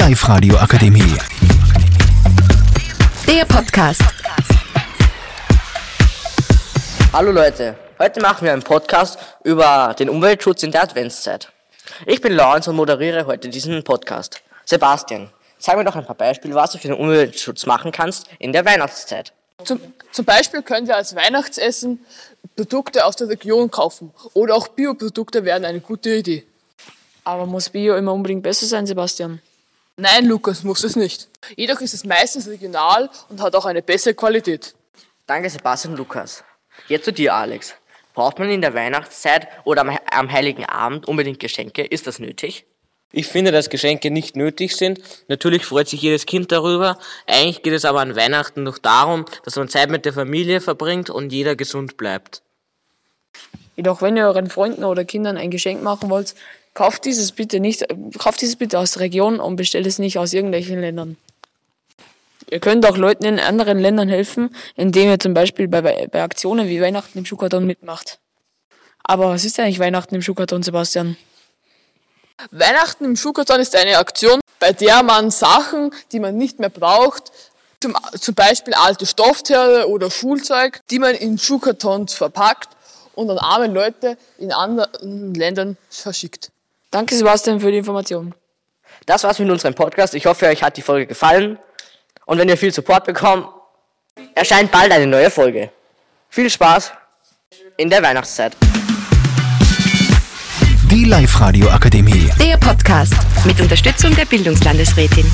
Live-Radio Akademie. Der Podcast. Hallo Leute, heute machen wir einen Podcast über den Umweltschutz in der Adventszeit. Ich bin Lawrence und moderiere heute diesen Podcast. Sebastian, sag mir doch ein paar Beispiele, was du für den Umweltschutz machen kannst in der Weihnachtszeit. Zum, zum Beispiel können wir als Weihnachtsessen Produkte aus der Region kaufen oder auch Bioprodukte wären eine gute Idee. Aber muss Bio immer unbedingt besser sein, Sebastian? Nein, Lukas, muss es nicht. Jedoch ist es meistens regional und hat auch eine bessere Qualität. Danke Sebastian Lukas. Jetzt zu dir, Alex. Braucht man in der Weihnachtszeit oder am, am Heiligen Abend unbedingt Geschenke? Ist das nötig? Ich finde, dass Geschenke nicht nötig sind. Natürlich freut sich jedes Kind darüber. Eigentlich geht es aber an Weihnachten noch darum, dass man Zeit mit der Familie verbringt und jeder gesund bleibt. Jedoch, wenn ihr euren Freunden oder Kindern ein Geschenk machen wollt, kauft dieses bitte nicht, kauft dieses bitte aus der Region und bestellt es nicht aus irgendwelchen Ländern. Ihr könnt auch Leuten in anderen Ländern helfen, indem ihr zum Beispiel bei, bei Aktionen wie Weihnachten im Schuhkarton mitmacht. Aber was ist eigentlich Weihnachten im Schuhkarton, Sebastian? Weihnachten im Schuhkarton ist eine Aktion, bei der man Sachen, die man nicht mehr braucht, zum, zum Beispiel alte Stoffteile oder Schulzeug, die man in Schuhkartons verpackt und an arme Leute in anderen Ländern verschickt. Danke, Sebastian, für die Information. Das war's mit unserem Podcast. Ich hoffe, euch hat die Folge gefallen. Und wenn ihr viel Support bekommt, erscheint bald eine neue Folge. Viel Spaß in der Weihnachtszeit. Die Live-Radio Akademie. Der Podcast mit Unterstützung der Bildungslandesrätin.